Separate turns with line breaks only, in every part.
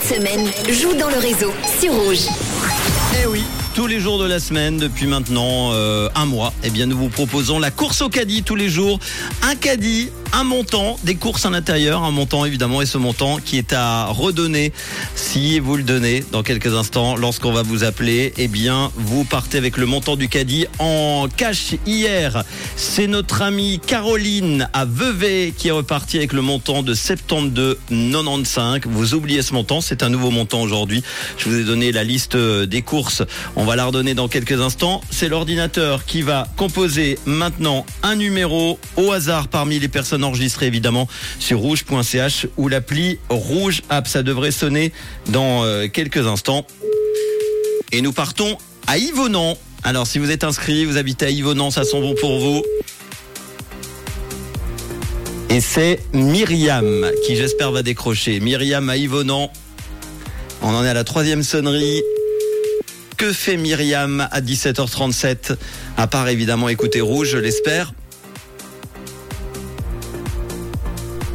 Cette semaine, joue dans le réseau sur Rouge.
Eh oui, tous les jours de la semaine, depuis maintenant euh, un mois, eh bien nous vous proposons la course au caddie tous les jours. Un caddie, un montant, des courses à l'intérieur, un montant évidemment, et ce montant qui est à redonner si vous le donnez dans quelques instants lorsqu'on va vous appeler. Eh bien, vous partez avec le montant du caddie en cash hier. C'est notre amie Caroline à Vevey qui est repartie avec le montant de 72,95. Vous oubliez ce montant, c'est un nouveau montant aujourd'hui. Je vous ai donné la liste des courses. On va la redonner dans quelques instants. C'est l'ordinateur qui va composer maintenant un numéro au hasard parmi les personnes enregistrées évidemment sur rouge.ch ou l'appli Rouge App. Ça devrait sonner dans euh, quelques instants. Et nous partons à Yvonan. Alors si vous êtes inscrit, vous habitez à Yvonan, ça sent bon pour vous. Et c'est Myriam qui j'espère va décrocher. Myriam à Yvonan. On en est à la troisième sonnerie. Que fait Myriam à 17h37 À part évidemment écouter Rouge, je l'espère.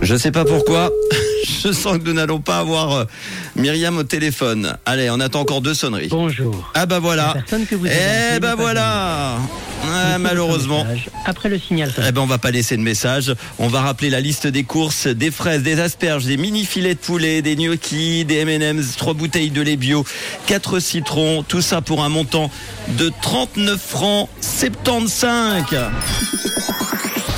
Je sais pas pourquoi. Je sens que nous n'allons pas avoir euh, Myriam au téléphone. Allez, on attend encore deux sonneries.
Bonjour.
Ah bah voilà.
La personne que vous avez
Eh bah voilà. Ah, malheureusement.
Après le signal.
Eh ben on va pas laisser de message. On va rappeler la liste des courses, des fraises, des asperges, des mini filets de poulet, des gnocchis, des M&M's, trois bouteilles de lait bio, quatre citrons, tout ça pour un montant de 39 francs 75.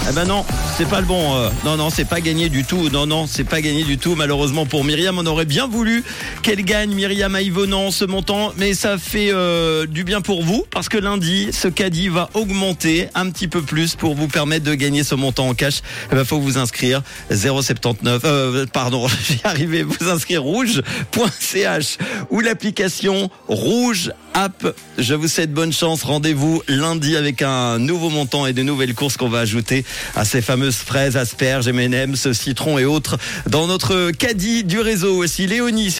Eh ben non, c'est pas le bon. euh, non, non, c'est pas gagné du tout. Non, non, c'est pas gagné du tout. Malheureusement pour Myriam, on aurait bien voulu qu'elle gagne. Myriam à Yvonan ce montant, mais ça fait euh, du bien pour vous parce que lundi, ce caddie va augmenter un petit peu plus pour vous permettre de gagner ce montant en cash. Il ben, faut vous inscrire 079. Euh, pardon, j'y arrivé. Vous inscrire rouge.ch ou l'application Rouge App. Je vous souhaite bonne chance. Rendez-vous lundi avec un nouveau montant et de nouvelles courses qu'on va ajouter à ces fameuses fraises, asperges, M&M's, citrons et autres dans notre caddie du réseau. Aussi Léonie.